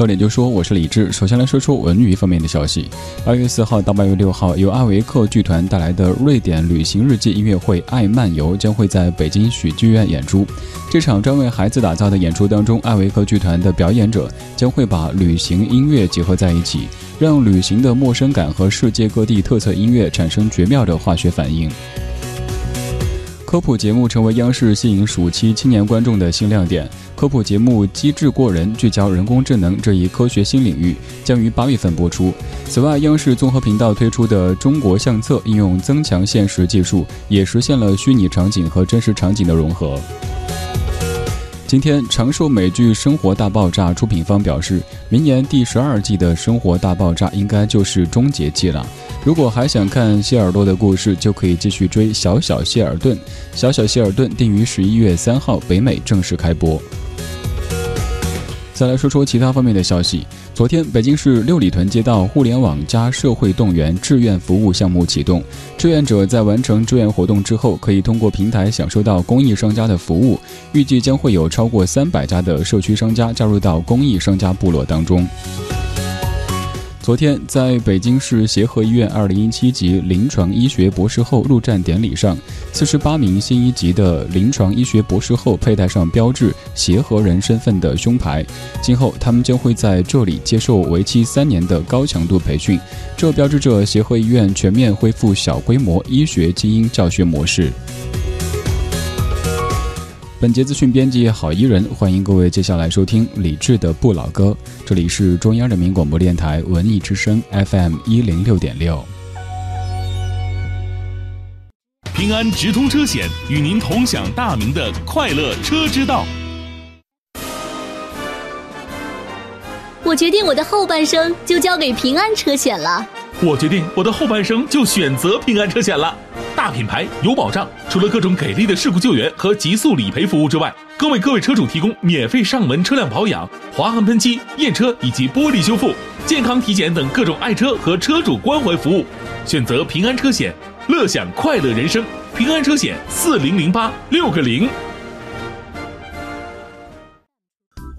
到点就说，我是李志。首先来说说文娱方面的消息。八月四号到八月六号，由艾维克剧团带来的瑞典旅行日记音乐会《爱漫游》将会在北京许剧院演出。这场专为孩子打造的演出当中，艾维克剧团的表演者将会把旅行音乐结合在一起，让旅行的陌生感和世界各地特色音乐产生绝妙的化学反应。科普节目成为央视吸引暑期青年观众的新亮点。科普节目《机智过人》聚焦人工智能这一科学新领域，将于八月份播出。此外，央视综合频道推出的《中国相册》应用增强现实技术，也实现了虚拟场景和真实场景的融合。今天，长寿美剧《生活大爆炸》出品方表示，明年第十二季的《生活大爆炸》应该就是终结季了。如果还想看谢尔多的故事，就可以继续追《小小希尔顿》。《小小希尔顿》定于十一月三号北美正式开播。再来说说其他方面的消息。昨天，北京市六里屯街道互联网加社会动员志愿服务项目启动。志愿者在完成志愿活动之后，可以通过平台享受到公益商家的服务。预计将会有超过三百家的社区商家加入到公益商家部落当中。昨天，在北京市协和医院二零一七级临床医学博士后入站典礼上，四十八名新一级的临床医学博士后佩戴上标志“协和人”身份的胸牌，今后他们将会在这里接受为期三年的高强度培训，这标志着协和医院全面恢复小规模医学精英教学模式。本节资讯编辑郝怡人，欢迎各位接下来收听李志的不老歌。这里是中央人民广播电台文艺之声 FM 一零六点六。平安直通车险与您同享大明的快乐车之道。我决定我的后半生就交给平安车险了。我决定我的后半生就选择平安车险了。大品牌有保障，除了各种给力的事故救援和极速理赔服务之外，更为各位车主提供免费上门车辆保养、划痕喷漆、验车以及玻璃修复、健康体检等各种爱车和车主关怀服务。选择平安车险，乐享快乐人生。平安车险四零零八六个零。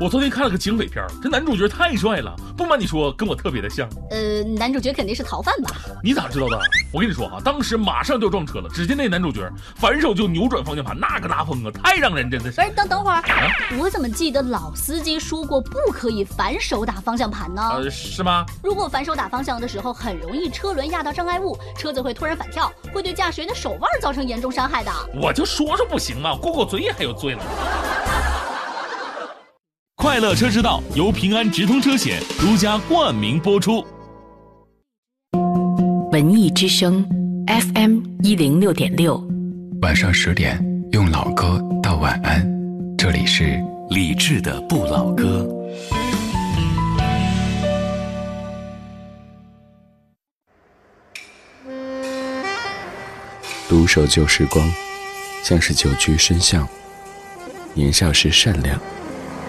我昨天看了个警匪片这男主角太帅了，不瞒你说，跟我特别的像。呃，男主角肯定是逃犯吧？你咋知道的？我跟你说啊，当时马上就要撞车了，只见那男主角反手就扭转方向盘，那个拉风啊，太让人真的是。哎，等等会儿，我怎么记得老司机说过不可以反手打方向盘呢？呃，是吗？如果反手打方向的时候，很容易车轮压到障碍物，车子会突然反跳，会对驾驶员的手腕造成严重伤害的。我就说说不行嘛？过过嘴瘾还有罪呢。快乐车之道由平安直通车险独家冠名播出。文艺之声，FM 一零六点六，晚上十点用老歌道晚安。这里是李志的不老歌。独守旧时光，像是久居深巷。年少时善良。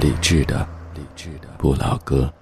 理智的，理智的。不老歌，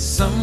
Some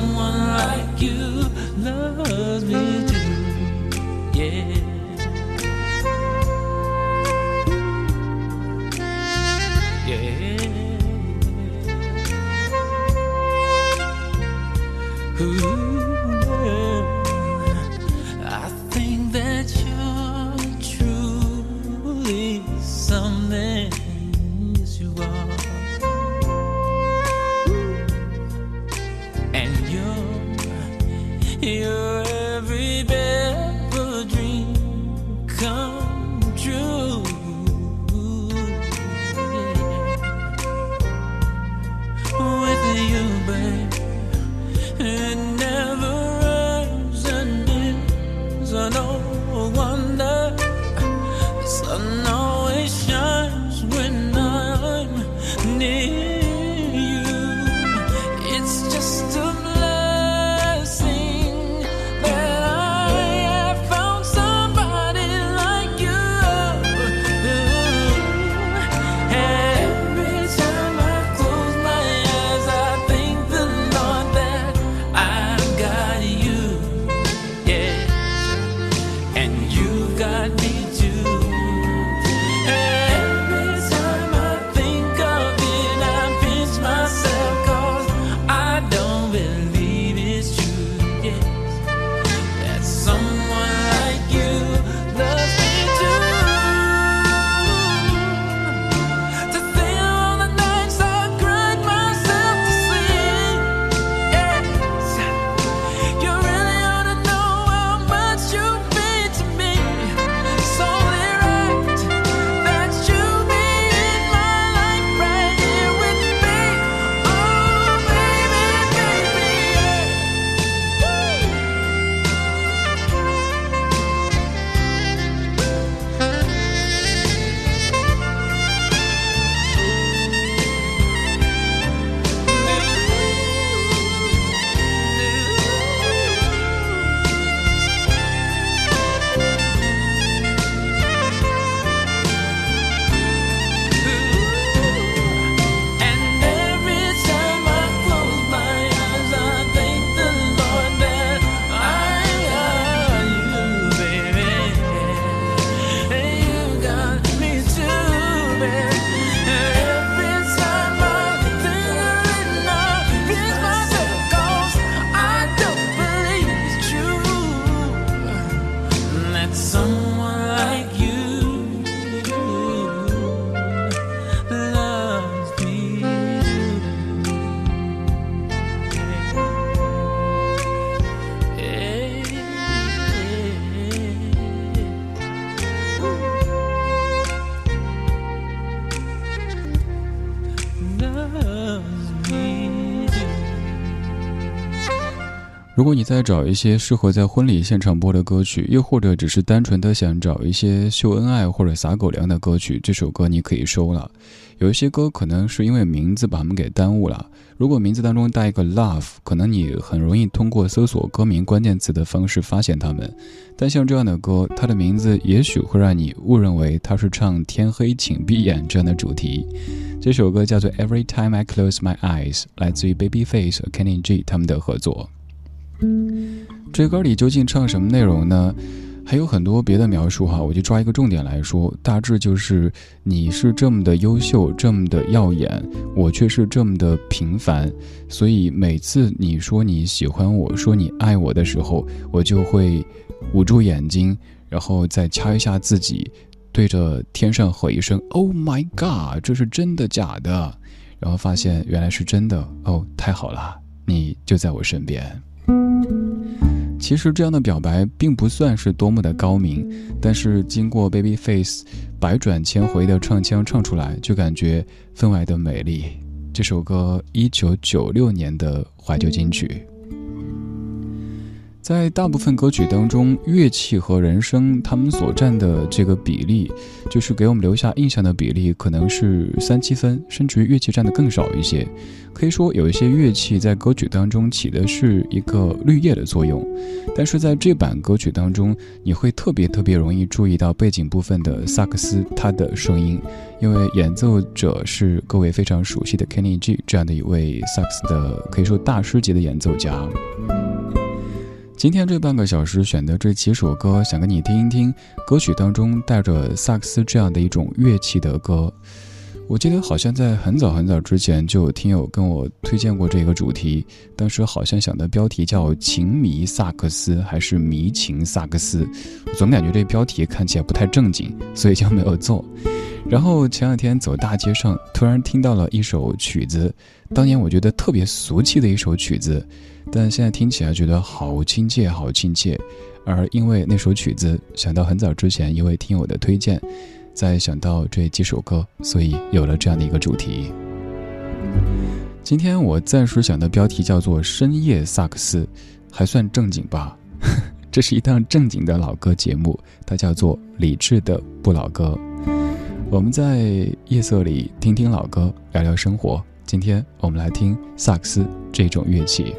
如果你在找一些适合在婚礼现场播的歌曲，又或者只是单纯的想找一些秀恩爱或者撒狗粮的歌曲，这首歌你可以收了。有一些歌可能是因为名字把它们给耽误了。如果名字当中带一个 love，可能你很容易通过搜索歌名关键词的方式发现它们。但像这样的歌，它的名字也许会让你误认为它是唱“天黑请闭眼”这样的主题。这首歌叫做 Every Time I Close My Eyes，来自于 Babyface 和 Kenny G 他们的合作。这歌里究竟唱什么内容呢？还有很多别的描述哈，我就抓一个重点来说，大致就是你是这么的优秀，这么的耀眼，我却是这么的平凡，所以每次你说你喜欢我，说你爱我的时候，我就会捂住眼睛，然后再掐一下自己，对着天上吼一声 “Oh my God”，这是真的假的？然后发现原来是真的哦，太好了，你就在我身边。其实这样的表白并不算是多么的高明，但是经过 Babyface 百转千回的唱腔唱出来，就感觉分外的美丽。这首歌一九九六年的怀旧金曲。在大部分歌曲当中，乐器和人声他们所占的这个比例，就是给我们留下印象的比例，可能是三七分，甚至于乐器占的更少一些。可以说，有一些乐器在歌曲当中起的是一个绿叶的作用，但是在这版歌曲当中，你会特别特别容易注意到背景部分的萨克斯它的声音，因为演奏者是各位非常熟悉的 Kenny G 这样的一位萨克斯的可以说大师级的演奏家。今天这半个小时选的这几首歌，想跟你听一听歌曲当中带着萨克斯这样的一种乐器的歌。我记得好像在很早很早之前就有听友跟我推荐过这个主题，当时好像想的标题叫“情迷萨克斯”还是“迷情萨克斯”，我总感觉这标题看起来不太正经，所以就没有做。然后前两天走大街上，突然听到了一首曲子，当年我觉得特别俗气的一首曲子。但现在听起来觉得好亲切，好亲切。而因为那首曲子，想到很早之前一位听友的推荐，再想到这几首歌，所以有了这样的一个主题。今天我暂时想的标题叫做《深夜萨克斯》，还算正经吧？这是一档正经的老歌节目，它叫做《理智的不老歌》。我们在夜色里听听老歌，聊聊生活。今天我们来听萨克斯这种乐器。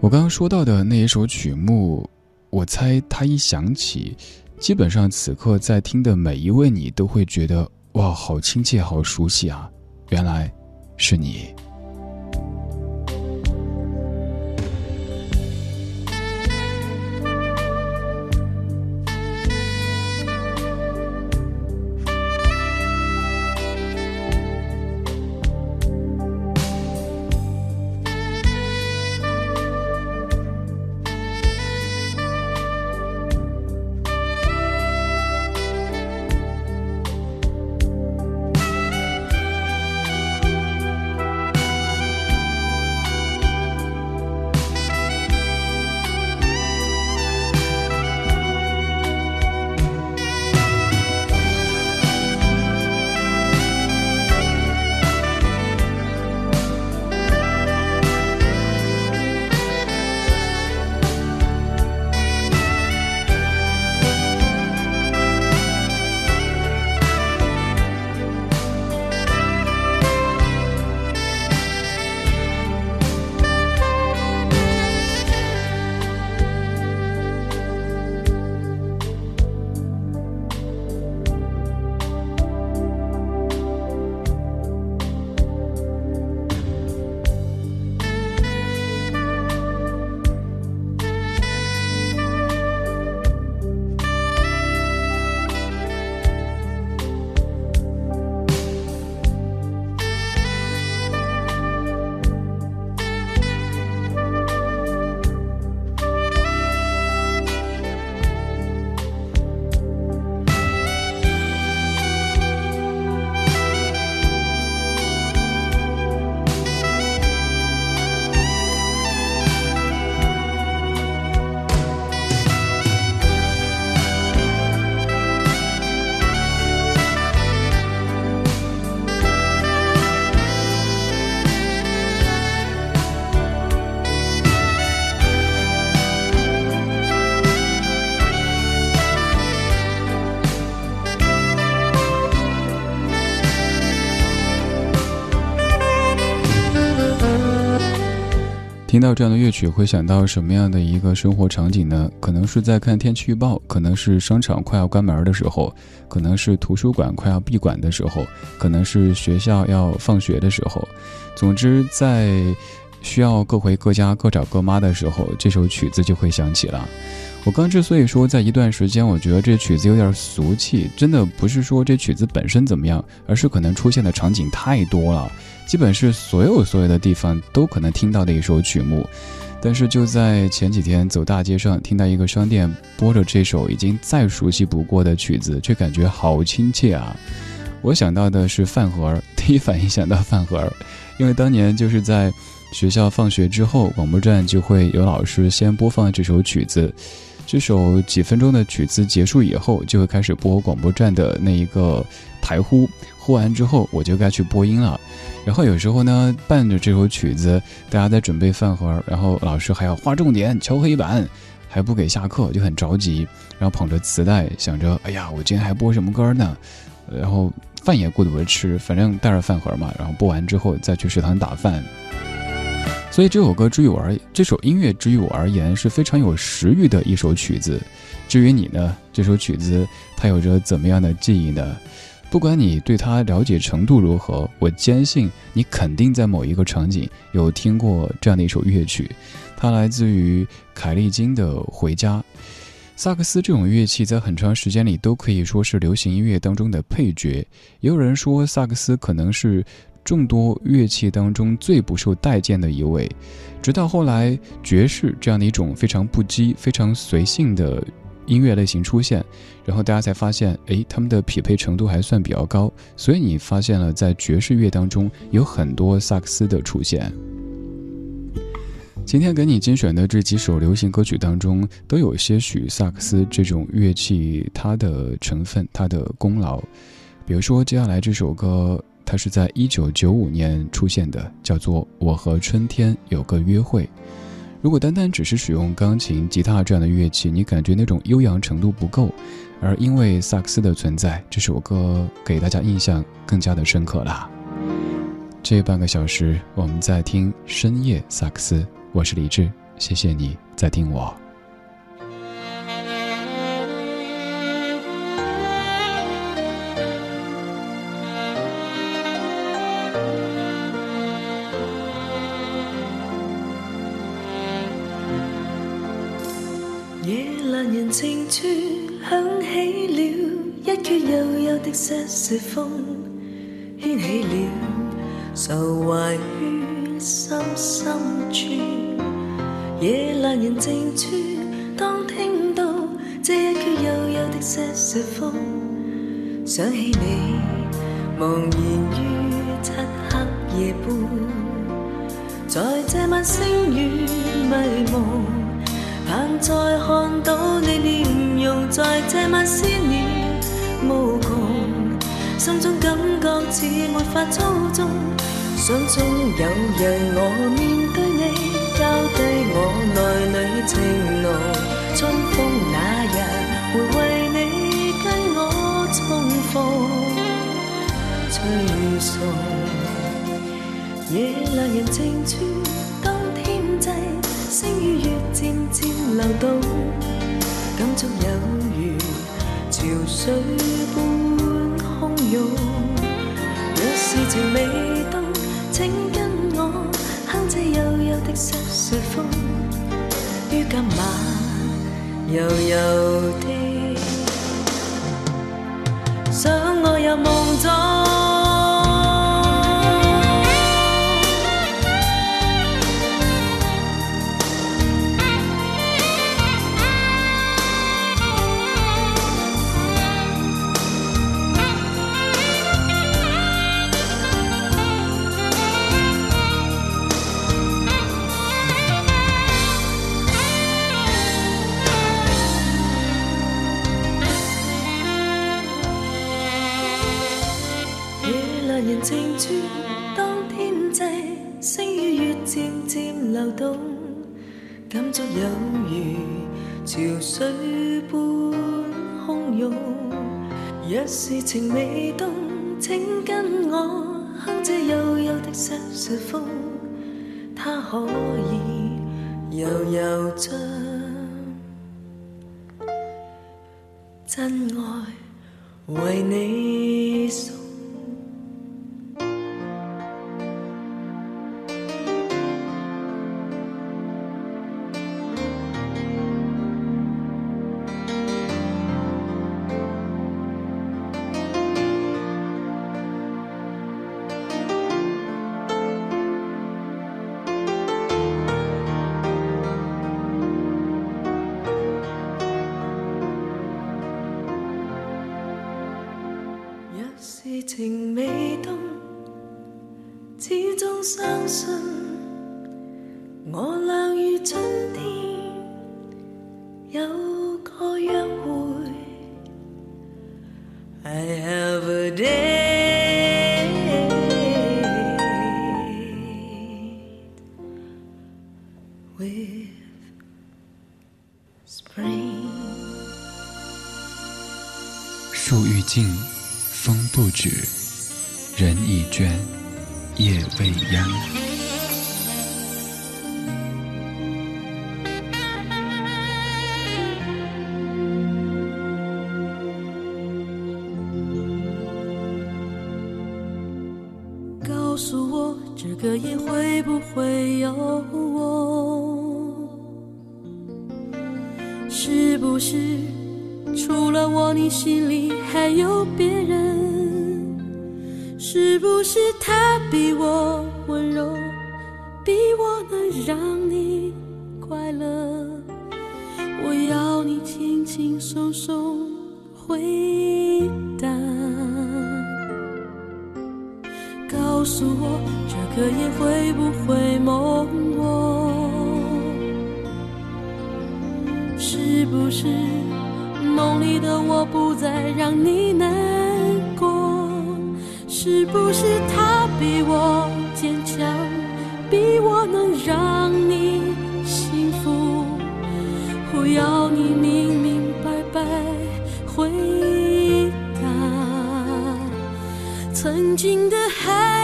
我刚刚说到的那一首曲目，我猜它一响起，基本上此刻在听的每一位你都会觉得哇，好亲切，好熟悉啊！原来是你。听到这样的乐曲，会想到什么样的一个生活场景呢？可能是在看天气预报，可能是商场快要关门的时候，可能是图书馆快要闭馆的时候，可能是学校要放学的时候。总之，在需要各回各家、各找各妈的时候，这首曲子就会响起了。我刚之所以说在一段时间，我觉得这曲子有点俗气，真的不是说这曲子本身怎么样，而是可能出现的场景太多了。基本是所有所有的地方都可能听到的一首曲目，但是就在前几天走大街上，听到一个商店播着这首已经再熟悉不过的曲子，却感觉好亲切啊！我想到的是饭盒，第一反应想到饭盒，因为当年就是在学校放学之后，广播站就会有老师先播放这首曲子。这首几分钟的曲子结束以后，就会开始播广播站的那一个台呼，呼完之后我就该去播音了。然后有时候呢，伴着这首曲子，大家在准备饭盒，然后老师还要划重点、敲黑板，还不给下课，就很着急。然后捧着磁带，想着，哎呀，我今天还播什么歌呢？然后饭也顾不得吃，反正带着饭盒嘛。然后播完之后再去食堂打饭。所以这首歌之于我而这首音乐之于我而言是非常有食欲的一首曲子。至于你呢？这首曲子它有着怎么样的记忆呢？不管你对它了解程度如何，我坚信你肯定在某一个场景有听过这样的一首乐曲。它来自于凯利金的《回家》。萨克斯这种乐器在很长时间里都可以说是流行音乐当中的配角。也有人说，萨克斯可能是众多乐器当中最不受待见的一位。直到后来，爵士这样的一种非常不羁、非常随性的。音乐类型出现，然后大家才发现，哎，他们的匹配程度还算比较高，所以你发现了在爵士乐当中有很多萨克斯的出现。今天给你精选的这几首流行歌曲当中，都有些许萨克斯这种乐器它的成分、它的功劳。比如说接下来这首歌，它是在一九九五年出现的，叫做《我和春天有个约会》。如果单单只是使用钢琴、吉他这样的乐器，你感觉那种悠扬程度不够，而因为萨克斯的存在，这首歌给大家印象更加的深刻了。这半个小时，我们在听深夜萨克斯，我是李志，谢谢你在听我。静处响起了一阙悠悠的瑟瑟风，牵起了愁怀于心深处。夜阑人静处，当听到这一阙悠悠的瑟瑟风，想起你茫然于漆黑夜半，在这晚星雨迷蒙。再看到你面容，在这晚思念无穷，心中感觉似没法操纵。想中有日我面对你，交低我内里情浓。春风那日会为你跟我重逢，吹送夜阑人静处，星与月。渐渐流动，感触有如潮水般汹涌。若是情未冻，请跟我哼这悠悠的瑟瑟风，于今晚悠悠的想我入梦中。静处，当天际，星与月渐渐流动，感触有如潮水般汹涌。若是情未动，请跟我哼这幽幽的《山泉风》，它可以悠悠将真爱为你送。你会不会有我？是不是除了我，你心里还有别人？是不是他比我温柔，比我能让你快乐？我要你轻轻松松回答。告诉我，这个夜会不会梦我？是不是梦里的我不再让你难过？是不是他比我坚强，比我能让你幸福？我要你明明白白回答。曾经的海，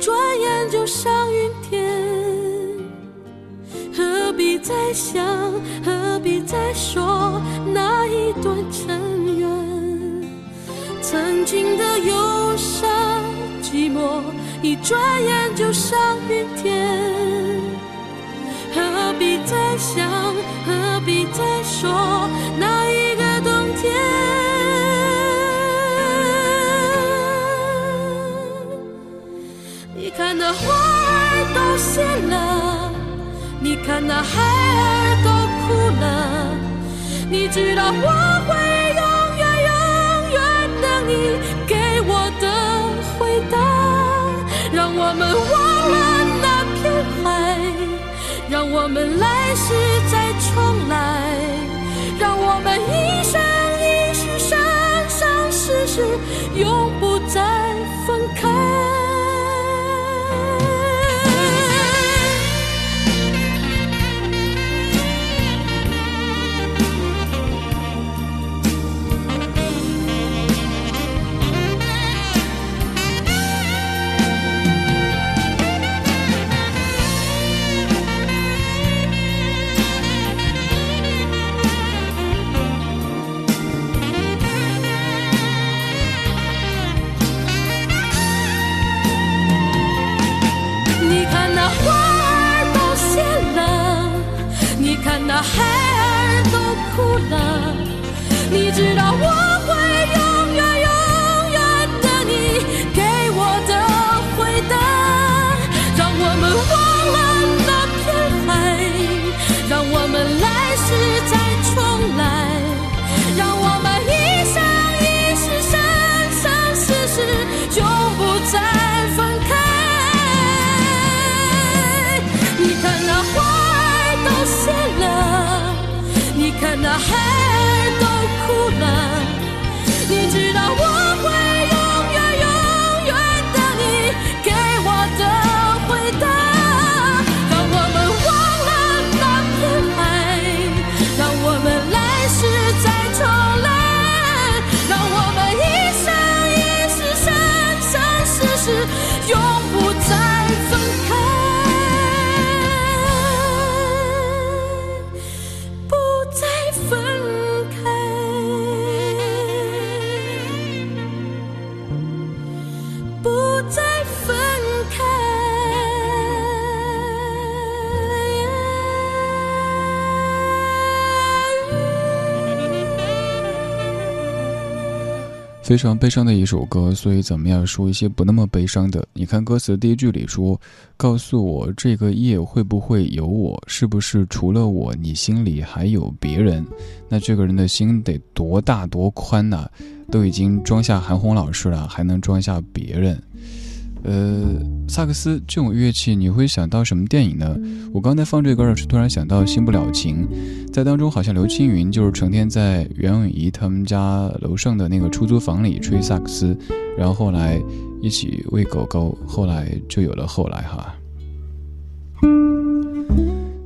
转眼就上云天。何必再想，何必再说那一段尘缘？曾经的忧伤寂寞，一转眼就上云天。何必再想，何必再说那一个冬天？那花儿都谢了，你看那孩儿都哭了，你知道我会永远永远等你给我的回答，让我们忘了那片海，让我们来世再重来，让我们一生一世生生世世永不再分开。非常悲伤的一首歌，所以怎么样说一些不那么悲伤的。你看歌词第一句里说：“告诉我这个夜会不会有我？是不是除了我，你心里还有别人？”那这个人的心得多大多宽呐、都已经装下韩红老师了，还能装下别人？呃，萨克斯这种乐器，你会想到什么电影呢？我刚才放这歌儿是突然想到《新不了情》，在当中好像刘青云就是成天在袁咏仪他们家楼上的那个出租房里吹萨克斯，然后后来一起喂狗狗，后来就有了后来哈。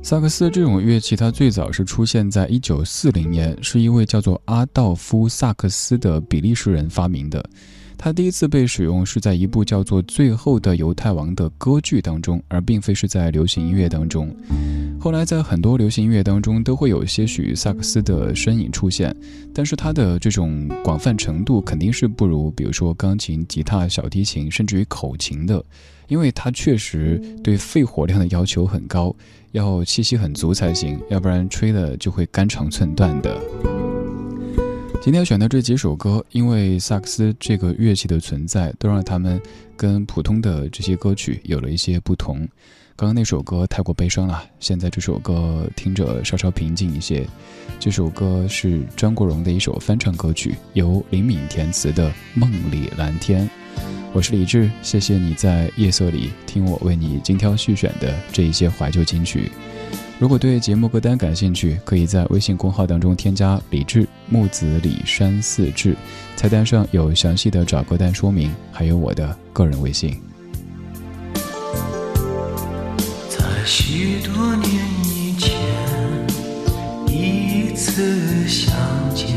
萨克斯这种乐器，它最早是出现在一九四零年，是一位叫做阿道夫·萨克斯的比利时人发明的。它第一次被使用是在一部叫做《最后的犹太王》的歌剧当中，而并非是在流行音乐当中。后来在很多流行音乐当中都会有些许萨克斯的身影出现，但是它的这种广泛程度肯定是不如，比如说钢琴、吉他、小提琴，甚至于口琴的，因为它确实对肺活量的要求很高，要气息很足才行，要不然吹的就会肝肠寸断的。今天选的这几首歌，因为萨克斯这个乐器的存在，都让他们跟普通的这些歌曲有了一些不同。刚刚那首歌太过悲伤了，现在这首歌听着稍稍平静一些。这首歌是张国荣的一首翻唱歌曲，由林敏填词的《梦里蓝天》。我是李志，谢谢你在夜色里听我为你精挑细选的这一些怀旧金曲。如果对节目歌单感兴趣，可以在微信公号当中添加“李志木子李山四志”，菜单上有详细的找歌单说明，还有我的个人微信。在许多年以前，一次相见，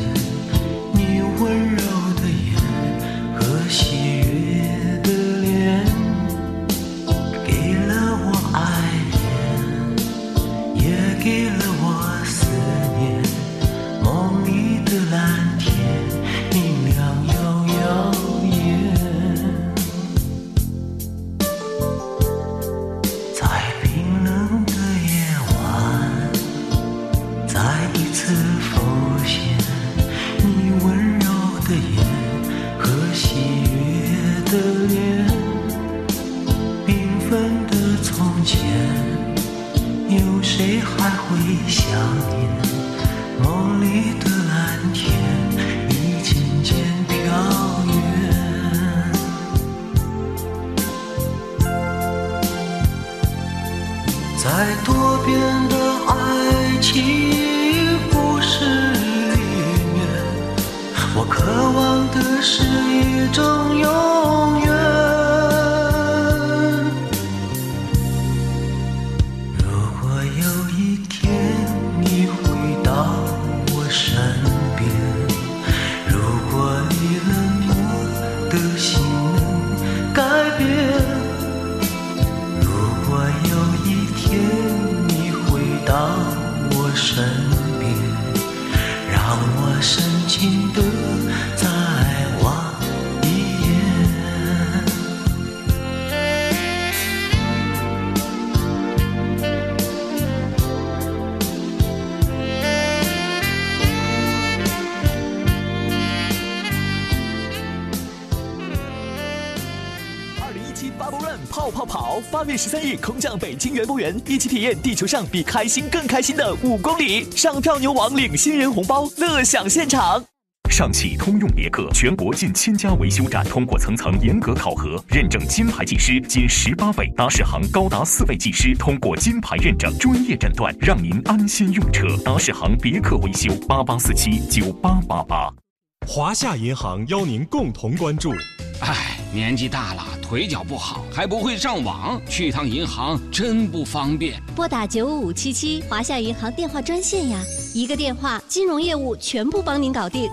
Bubble Run 泡泡跑，八月十三日空降北京园博园，一起体验地球上比开心更开心的五公里。上票牛王领新人红包，乐享现场。上汽通用别克全国近千家维修站通过层层严格考核，认证金牌技师仅十八位，达世行高达四位技师通过金牌认证，专业诊断，让您安心用车。达世行别克维修八八四七九八八八。华夏银行邀您共同关注。唉，年纪大了，腿脚不好，还不会上网，去趟银行真不方便。拨打九五五七七华夏银行电话专线呀，一个电话，金融业务全部帮您搞定。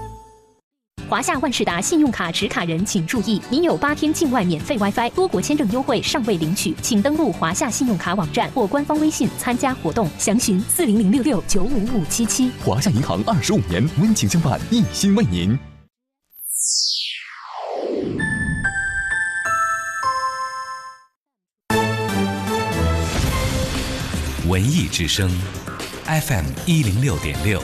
华夏万事达信用卡持卡人请注意，您有八天境外免费 WiFi、多国签证优惠尚未领取，请登录华夏信用卡网站或官方微信参加活动，详询四零零六六九五五七七。华夏银行二十五年温情相伴，一心为您。文艺之声，FM 一零六点六，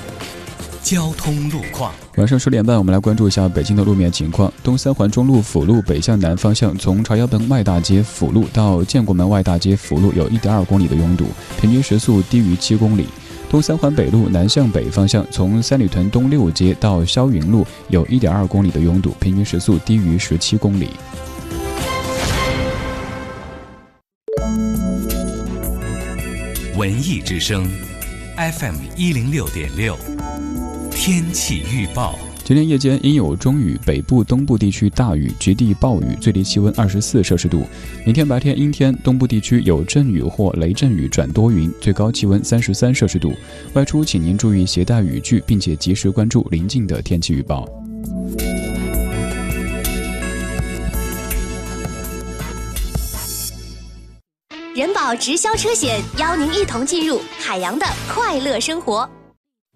交通路况。晚上十点半我们来关注一下北京的路面情况。东三环中路辅路北向南方向从朝阳门外大街辅路到建国门外大街辅路有一点二公里的拥堵平均时速低于七公里东三环北路南向北方向从三里屯东六街到霄云路有一点二公里的拥堵平均时速低于十七公里。文艺之声 fm 一零六点六。天气预报：今天夜间阴有中雨，北部、东部地区大雨，局地暴雨，最低气温二十四摄氏度。明天白天阴天，东部地区有阵雨或雷阵雨转多云，最高气温三十三摄氏度。外出请您注意携带雨具，并且及时关注临近的天气预报。人保直销车险邀您一同进入海洋的快乐生活。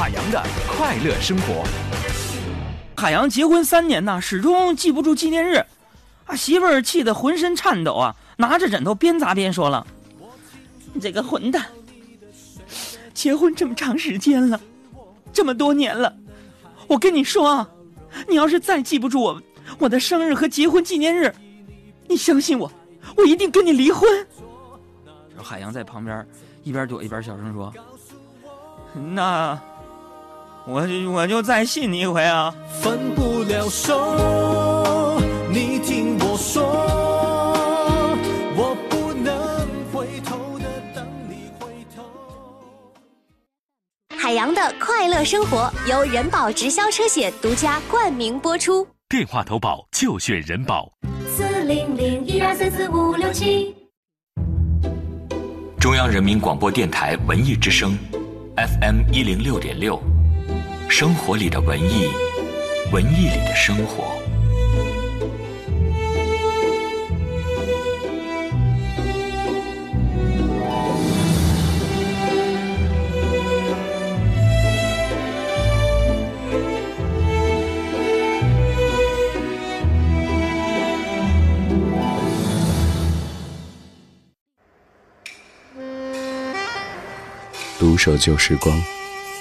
海洋的快乐生活。海洋结婚三年呐，始终记不住纪念日，啊，媳妇儿气得浑身颤抖啊，拿着枕头边砸边说了：“你这个混蛋，结婚这么长时间了，这么多年了，我跟你说啊，你要是再记不住我我的生日和结婚纪念日，你相信我。”我一定跟你离婚。海洋在旁边一边躲一边小声说：“那我我就再信你一回啊。”分不了手，你听我说，我不能回头的等你回头。海洋的快乐生活由人保直销车险独家冠名播出。电话投保就选人保。四零零一二三四五六七。中央人民广播电台文艺之声，FM 一零六点六，生活里的文艺，文艺里的生活。独守旧时光，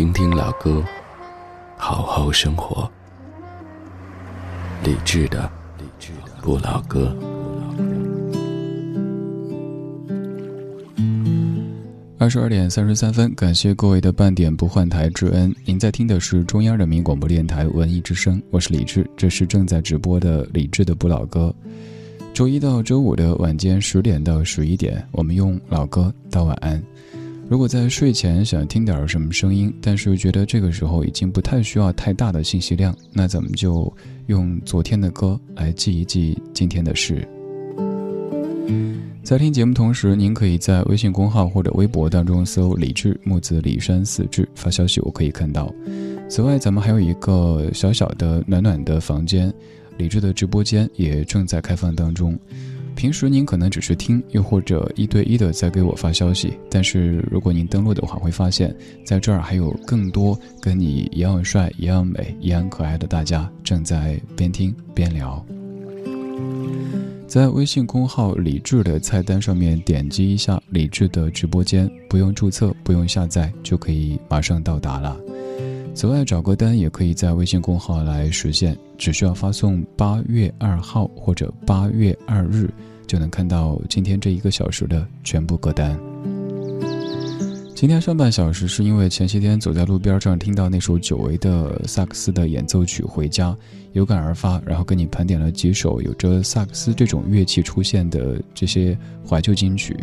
听听老歌，好好生活。理智的，理智的不老歌。二十二点三十三分，感谢各位的半点不换台之恩。您在听的是中央人民广播电台文艺之声，我是李志，这是正在直播的李志的不老歌。周一到周五的晚间十点到十一点，我们用老歌道晚安。如果在睡前想听点什么声音，但是又觉得这个时候已经不太需要太大的信息量，那咱们就用昨天的歌来记一记今天的事。在听节目同时，您可以在微信公号或者微博当中搜“李志木子李山四志”发消息，我可以看到。此外，咱们还有一个小小的暖暖的房间，李志的直播间也正在开放当中。平时您可能只是听，又或者一对一的在给我发消息。但是如果您登录的话，会发现在这儿还有更多跟你一样帅、一样美、一样可爱的大家正在边听边聊。在微信公号“李智”的菜单上面点击一下“李智”的直播间，不用注册，不用下载，就可以马上到达了。此外，找歌单也可以在微信公号来实现，只需要发送“八月二号”或者“八月二日”。就能看到今天这一个小时的全部歌单。今天上半小时是因为前些天走在路边上听到那首久违的萨克斯的演奏曲《回家》，有感而发，然后跟你盘点了几首有着萨克斯这种乐器出现的这些怀旧金曲。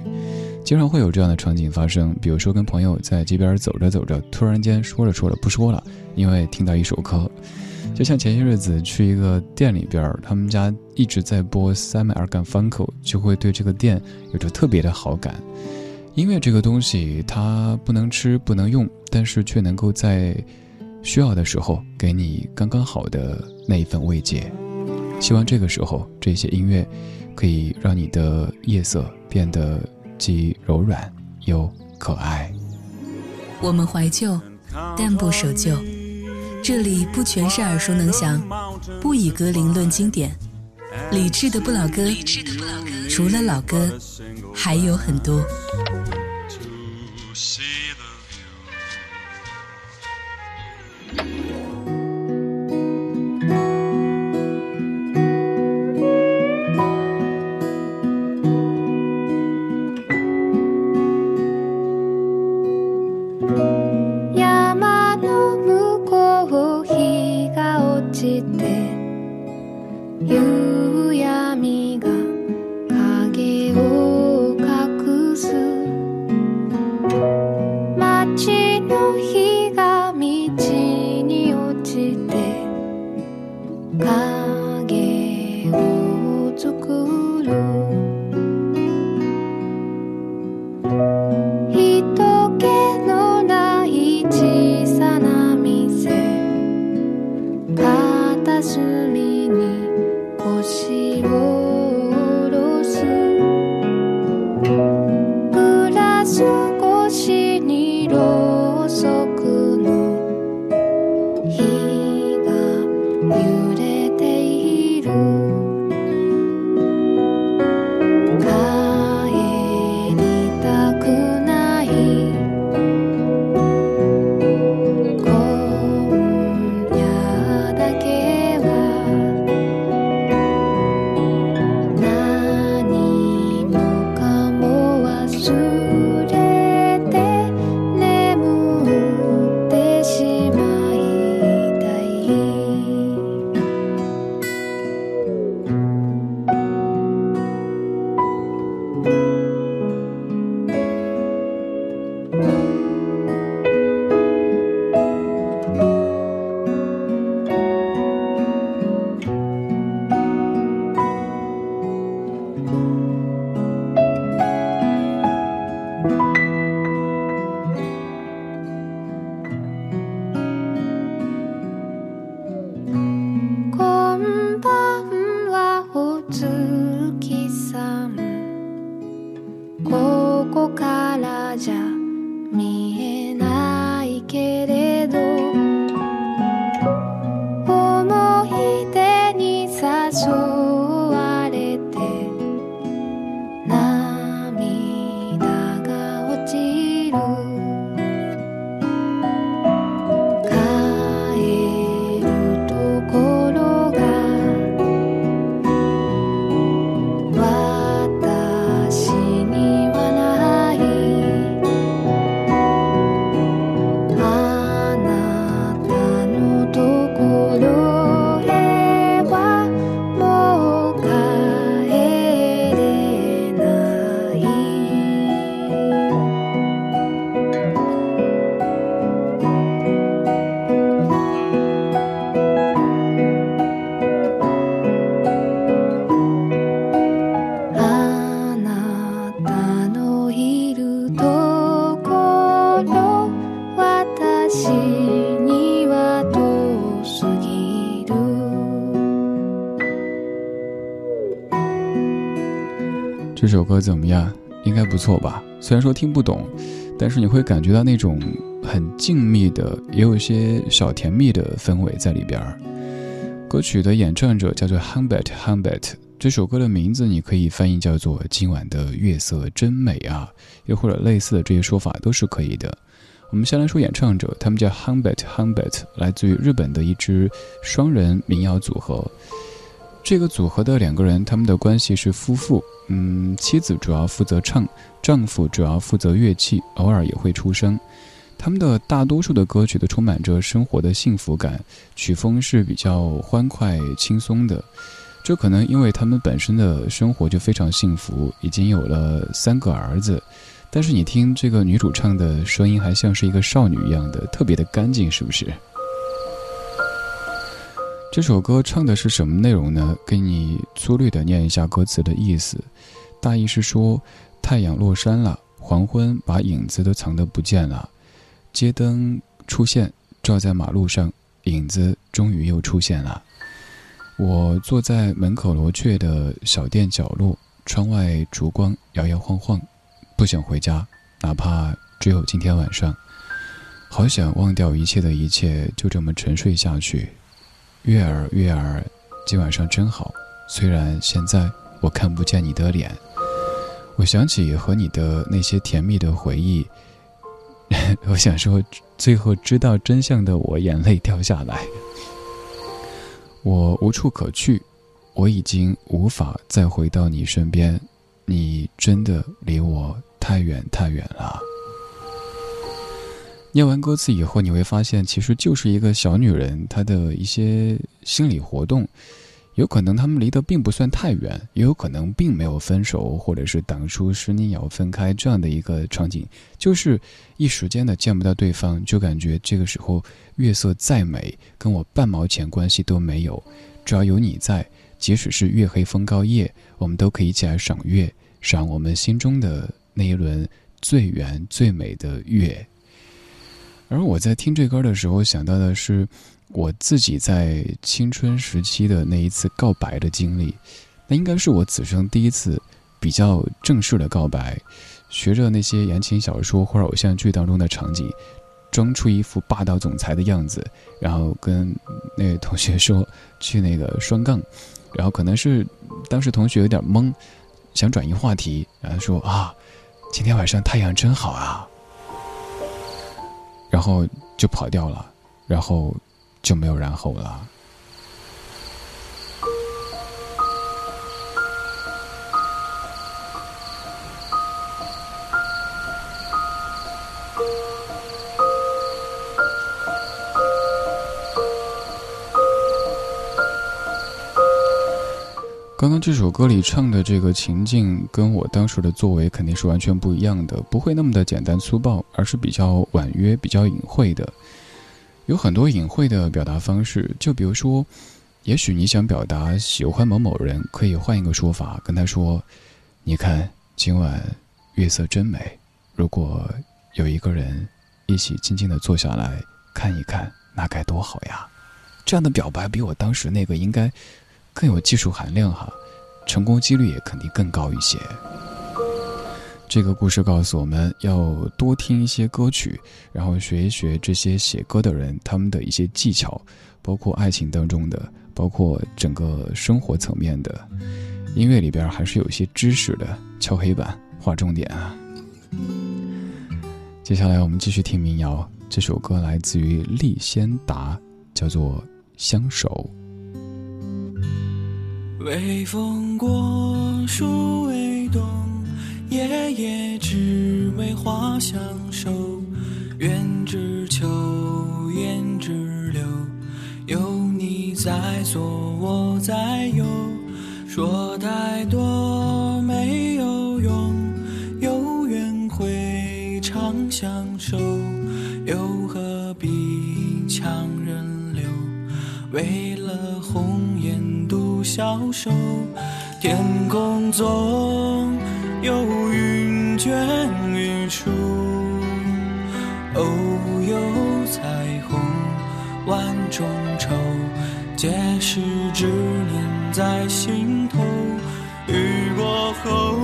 经常会有这样的场景发生，比如说跟朋友在街边走着走着，突然间说着说着不说了，因为听到一首歌。就像前些日子去一个店里边，他们家一直在播 Simon and Garfunkel，就会对这个店有着特别的好感。音乐这个东西，它不能吃，不能用，但是却能够在需要的时候给你刚刚好的那一份慰藉。希望这个时候，这些音乐可以让你的夜色变得既柔软又可爱。我们怀旧，但不守旧。这里不全是耳熟能详，不以歌龄论经典。理智的不老歌，除了老歌，还有很多。这怎么样？应该不错吧？虽然说听不懂，但是你会感觉到那种很静谧的，也有一些小甜蜜的氛围在里边儿。歌曲的演唱者叫做 Humbert Humbert，这首歌的名字你可以翻译叫做“今晚的月色真美啊”，又或者类似的这些说法都是可以的。我们先来说演唱者，他们叫 Humbert Humbert，来自于日本的一支双人民谣组合。这个组合的两个人，他们的关系是夫妇。嗯，妻子主要负责唱，丈夫主要负责乐器，偶尔也会出声。他们的大多数的歌曲都充满着生活的幸福感，曲风是比较欢快轻松的。这可能因为他们本身的生活就非常幸福，已经有了三个儿子。但是你听这个女主唱的声音，还像是一个少女一样的，特别的干净，是不是？这首歌唱的是什么内容呢？给你粗略的念一下歌词的意思，大意是说：太阳落山了。黄昏把影子都藏得不见了，街灯出现，照在马路上，影子终于又出现了。我坐在门口罗雀的小店角落，窗外烛光摇摇晃晃，不想回家，哪怕只有今天晚上。好想忘掉一切的一切，就这么沉睡下去。月儿，月儿，今晚上真好。虽然现在我看不见你的脸，我想起和你的那些甜蜜的回忆。我想说，最后知道真相的我，眼泪掉下来。我无处可去，我已经无法再回到你身边。你真的离我太远太远了。念完歌词以后，你会发现，其实就是一个小女人，她的一些心理活动，有可能他们离得并不算太远，也有可能并没有分手，或者是当初十年要分开这样的一个场景，就是一时间的见不到对方，就感觉这个时候月色再美，跟我半毛钱关系都没有，只要有你在，即使是月黑风高夜，我们都可以一起来赏月，赏我们心中的那一轮最圆最美的月。而我在听这歌的时候，想到的是我自己在青春时期的那一次告白的经历。那应该是我此生第一次比较正式的告白，学着那些言情小说或者偶像剧当中的场景，装出一副霸道总裁的样子，然后跟那位同学说去那个双杠，然后可能是当时同学有点懵，想转移话题，然后说啊，今天晚上太阳真好啊。然后就跑掉了，然后就没有然后了。刚刚这首歌里唱的这个情境，跟我当时的作为肯定是完全不一样的，不会那么的简单粗暴，而是比较婉约、比较隐晦的。有很多隐晦的表达方式，就比如说，也许你想表达喜欢某某人，可以换一个说法，跟他说：“你看，今晚月色真美，如果有一个人一起静静的坐下来看一看，那该多好呀！”这样的表白比我当时那个应该。更有技术含量哈，成功几率也肯定更高一些。这个故事告诉我们要多听一些歌曲，然后学一学这些写歌的人他们的一些技巧，包括爱情当中的，包括整个生活层面的。音乐里边还是有一些知识的，敲黑板划重点啊。接下来我们继续听民谣，这首歌来自于利先达，叫做《相守》。微风过，树微动，夜夜只为花相守。愿只求，言只留，有你在左，我在右。说太多没有用，有缘会长相守，又何必强人留？为了红颜。消瘦，天空总有云卷云舒，偶有彩虹万种愁，皆是执念在心头。雨过后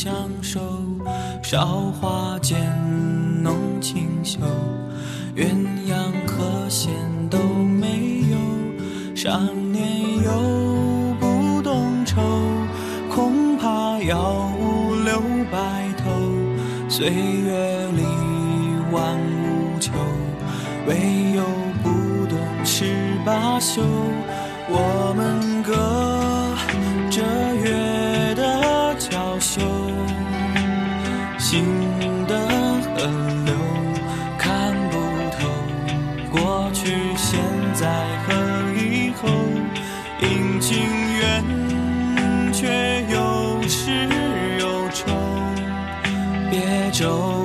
相守，韶华间浓情秀，鸳鸯和弦都没有，少年有不懂愁，恐怕要五六白头，岁月里万物求，唯有不懂十八宿，我们各。情缘却有始有终别周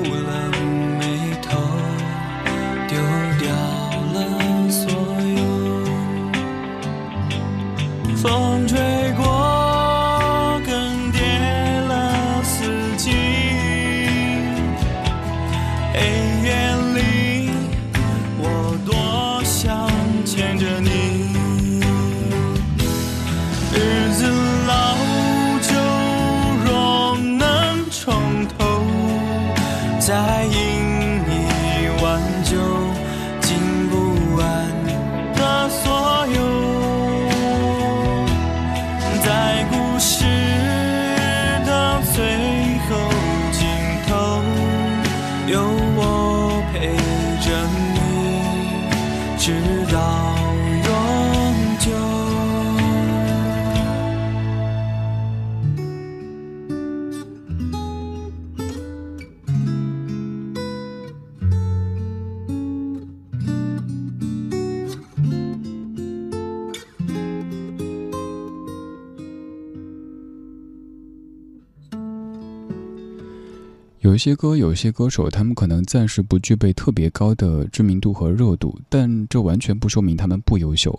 有些歌，有些歌手，他们可能暂时不具备特别高的知名度和热度，但这完全不说明他们不优秀，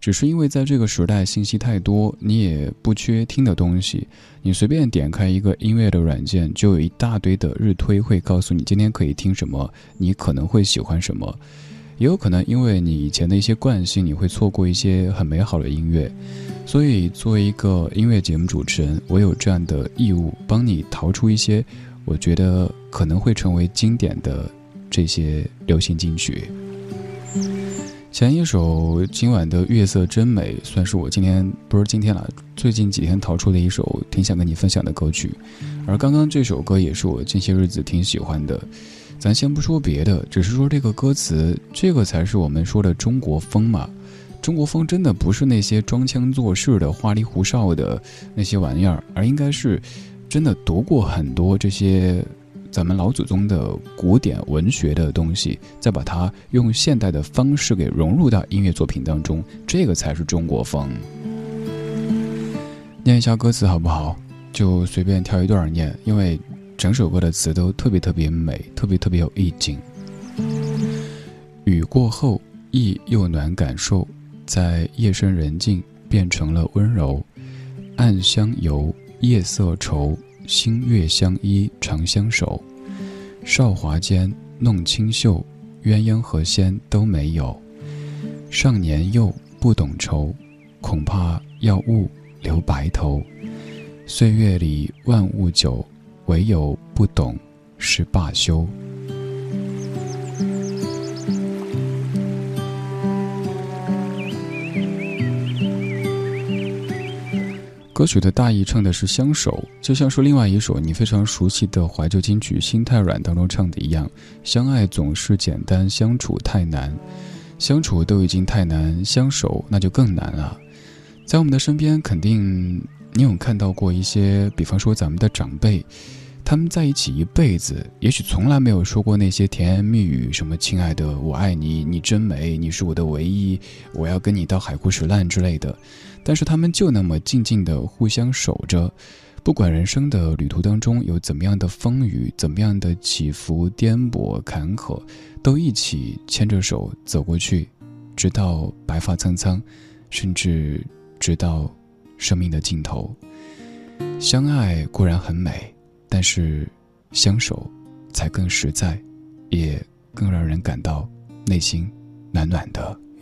只是因为在这个时代信息太多，你也不缺听的东西，你随便点开一个音乐的软件，就有一大堆的日推会告诉你今天可以听什么，你可能会喜欢什么，也有可能因为你以前的一些惯性，你会错过一些很美好的音乐。所以，作为一个音乐节目主持人，我有这样的义务，帮你淘出一些我觉得可能会成为经典的这些流行金曲。前一首今晚的月色真美，算是我今天不是今天了，最近几天淘出的一首挺想跟你分享的歌曲。而刚刚这首歌也是我近些日子挺喜欢的。咱先不说别的，只是说这个歌词，这个才是我们说的中国风嘛。中国风真的不是那些装腔作势的花里胡哨的那些玩意儿，而应该是真的读过很多这些咱们老祖宗的古典文学的东西，再把它用现代的方式给融入到音乐作品当中，这个才是中国风。念一下歌词好不好？就随便挑一段念，因为整首歌的词都特别特别美，特别特别有意境。雨过后，意又暖感受。在夜深人静变成了温柔，暗香游，夜色愁，星月相依长相守。韶华间弄清秀，鸳鸯和仙都没有。少年幼不懂愁，恐怕要误留白头。岁月里万物久，唯有不懂是罢休。歌曲的大意唱的是相守，就像是另外一首你非常熟悉的怀旧金曲《心太软》当中唱的一样，相爱总是简单，相处太难，相处都已经太难，相守那就更难了。在我们的身边，肯定你有看到过一些，比方说咱们的长辈，他们在一起一辈子，也许从来没有说过那些甜言蜜语，什么“亲爱的，我爱你，你真美，你是我的唯一，我要跟你到海枯石烂”之类的。但是他们就那么静静的互相守着，不管人生的旅途当中有怎么样的风雨，怎么样的起伏、颠簸、坎坷，都一起牵着手走过去，直到白发苍苍，甚至直到生命的尽头。相爱固然很美，但是相守才更实在，也更让人感到内心暖暖的。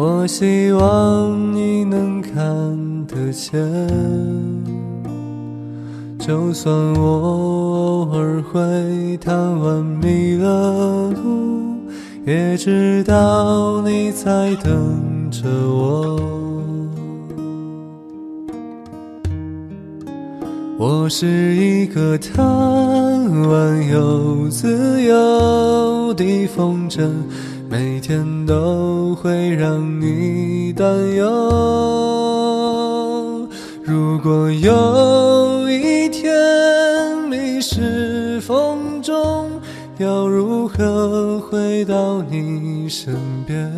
我希望你能看得见。就算我偶尔会贪玩迷了路，也知道你在等着我。我是一个贪玩又自由的风筝，每天都会让你担忧。如果有一天迷失风中，要如何回到你身边？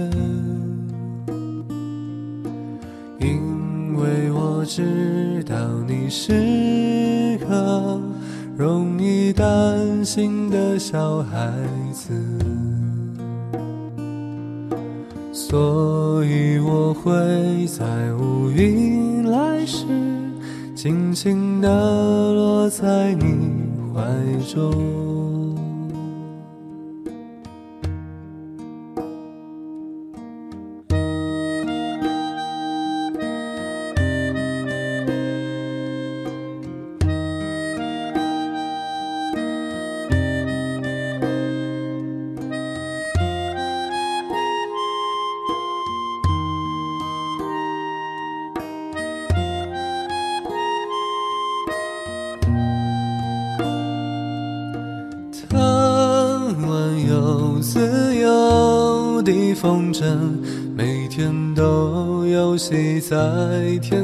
因为我知道你是个容易担心的小孩子，所以我会在乌云来时，轻轻地落在你怀中。在天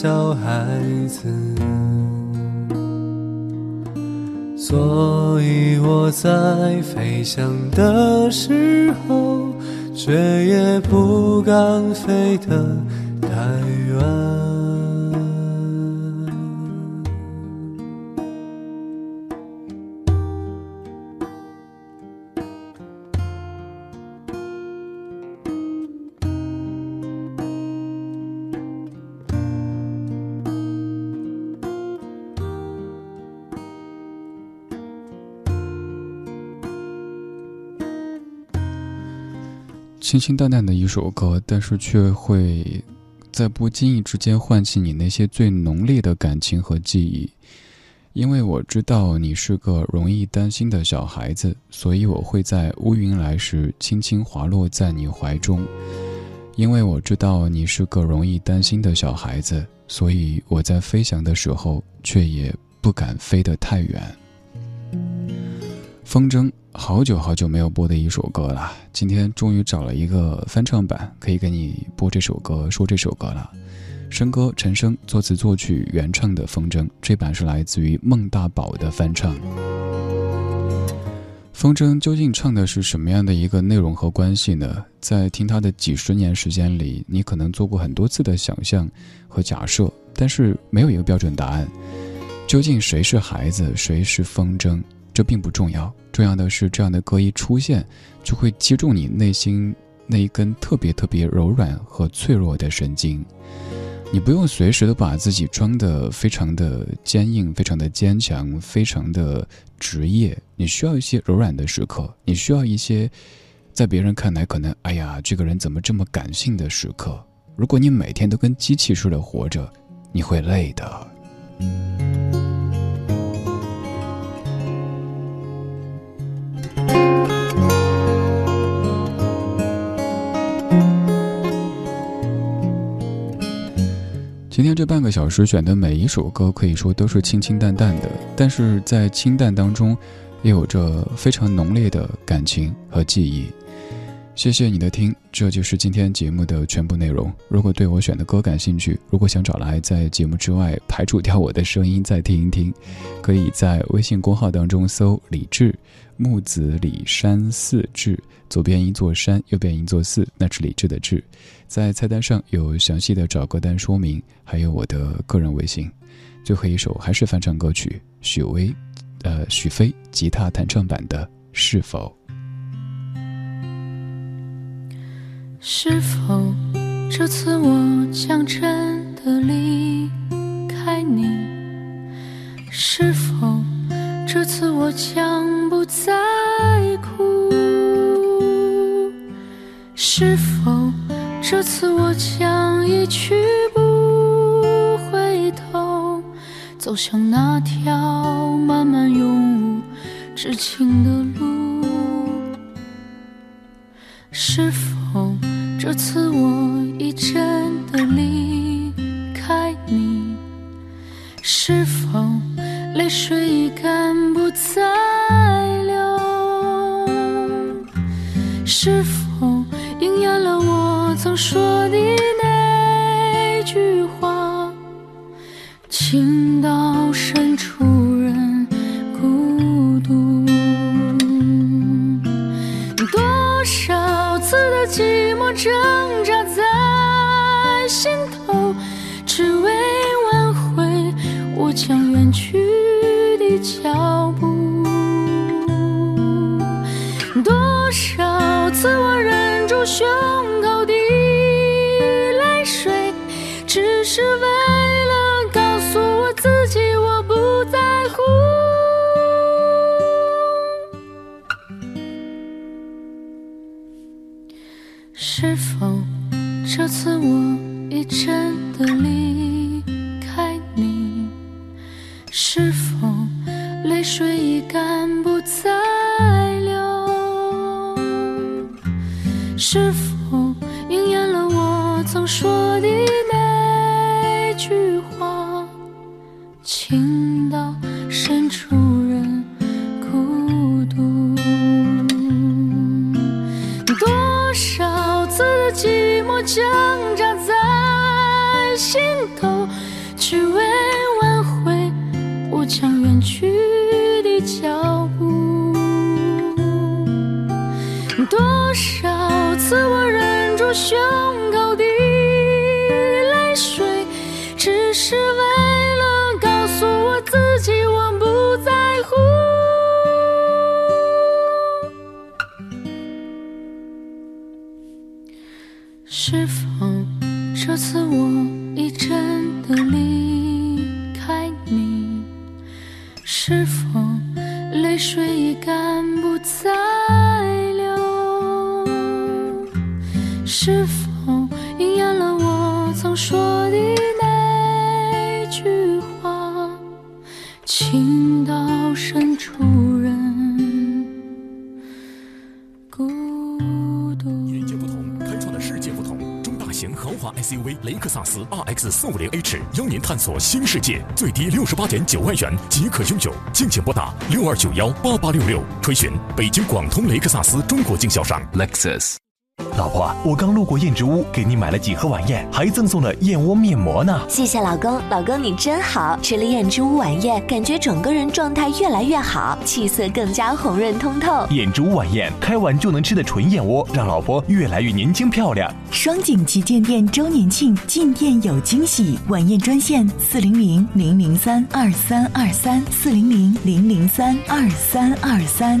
小孩子，所以我在飞翔的时候，却也不敢飞得清清淡淡的一首歌，但是却会在不经意之间唤起你那些最浓烈的感情和记忆。因为我知道你是个容易担心的小孩子，所以我会在乌云来时轻轻滑落在你怀中。因为我知道你是个容易担心的小孩子，所以我在飞翔的时候却也不敢飞得太远。风筝。好久好久没有播的一首歌了，今天终于找了一个翻唱版，可以给你播这首歌，说这首歌了。笙歌陈升作词作曲原唱的《风筝》，这版是来自于孟大宝的翻唱。《风筝》究竟唱的是什么样的一个内容和关系呢？在听他的几十年时间里，你可能做过很多次的想象和假设，但是没有一个标准答案。究竟谁是孩子，谁是风筝？这并不重要，重要的是这样的歌一出现，就会击中你内心那一根特别特别柔软和脆弱的神经。你不用随时都把自己装得非常的坚硬、非常的坚强、非常的职业，你需要一些柔软的时刻，你需要一些在别人看来可能“哎呀，这个人怎么这么感性”的时刻。如果你每天都跟机器似的活着，你会累的。今天这半个小时选的每一首歌，可以说都是清清淡淡的，但是在清淡当中，也有着非常浓烈的感情和记忆。谢谢你的听，这就是今天节目的全部内容。如果对我选的歌感兴趣，如果想找来在节目之外排除掉我的声音再听一听，可以在微信公号当中搜“李志木子李山寺志”，左边一座山，右边一座寺，那是李志的志。在菜单上有详细的找歌单说明，还有我的个人微信。最后一首还是翻唱歌曲，许巍，呃，许飞吉他弹唱版的《是否》。是否这次我将真的离开你？是否这次我将不再哭？是否这次我将一去不回头，走向那条漫漫永无止境的路？是否？这次我已真的离开你，是否泪水已干不再流？是否应验了我曾说的那句话？情到深处人孤独，多少次的寂寞。挣扎在心头，只为挽回我将远去的脚步。多少次我忍住胸口是为了告诉我自己我不在乎。是否这次四五零 H 邀您探索新世界，最低六十八点九万元即可拥有，敬请拨打六二九幺八八六六垂询北京广通雷克萨斯中国经销商 Lexus。老婆，我刚路过燕之屋，给你买了几盒晚宴，还赠送了燕窝面膜呢。谢谢老公，老公你真好。吃了燕之屋晚宴，感觉整个人状态越来越好，气色更加红润通透。燕之屋晚宴，开碗就能吃的纯燕窝，让老婆越来越年轻漂亮。双井旗舰店周年庆，进店有惊喜，晚宴专线四零零零零三二三二三四零零零零三二三二三。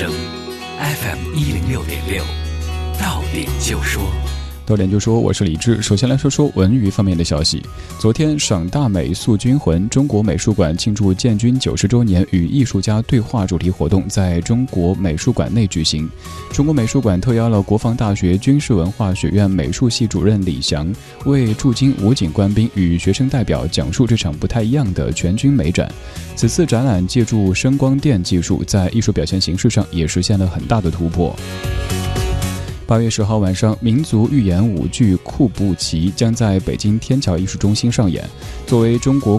声，FM 一零六点六，到点就说。到点就说我是李志。首先来说说文娱方面的消息。昨天，省大美塑军魂中国美术馆庆祝建军九十周年与艺术家对话主题活动在中国美术馆内举行。中国美术馆特邀了国防大学军事文化学院美术系主任李翔，为驻京武警官兵与学生代表讲述这场不太一样的全军美展。此次展览借助声光电技术，在艺术表现形式上也实现了很大的突破。八月十号晚上，民族寓言舞剧《库布齐》将在北京天桥艺术中心上演。作为中国古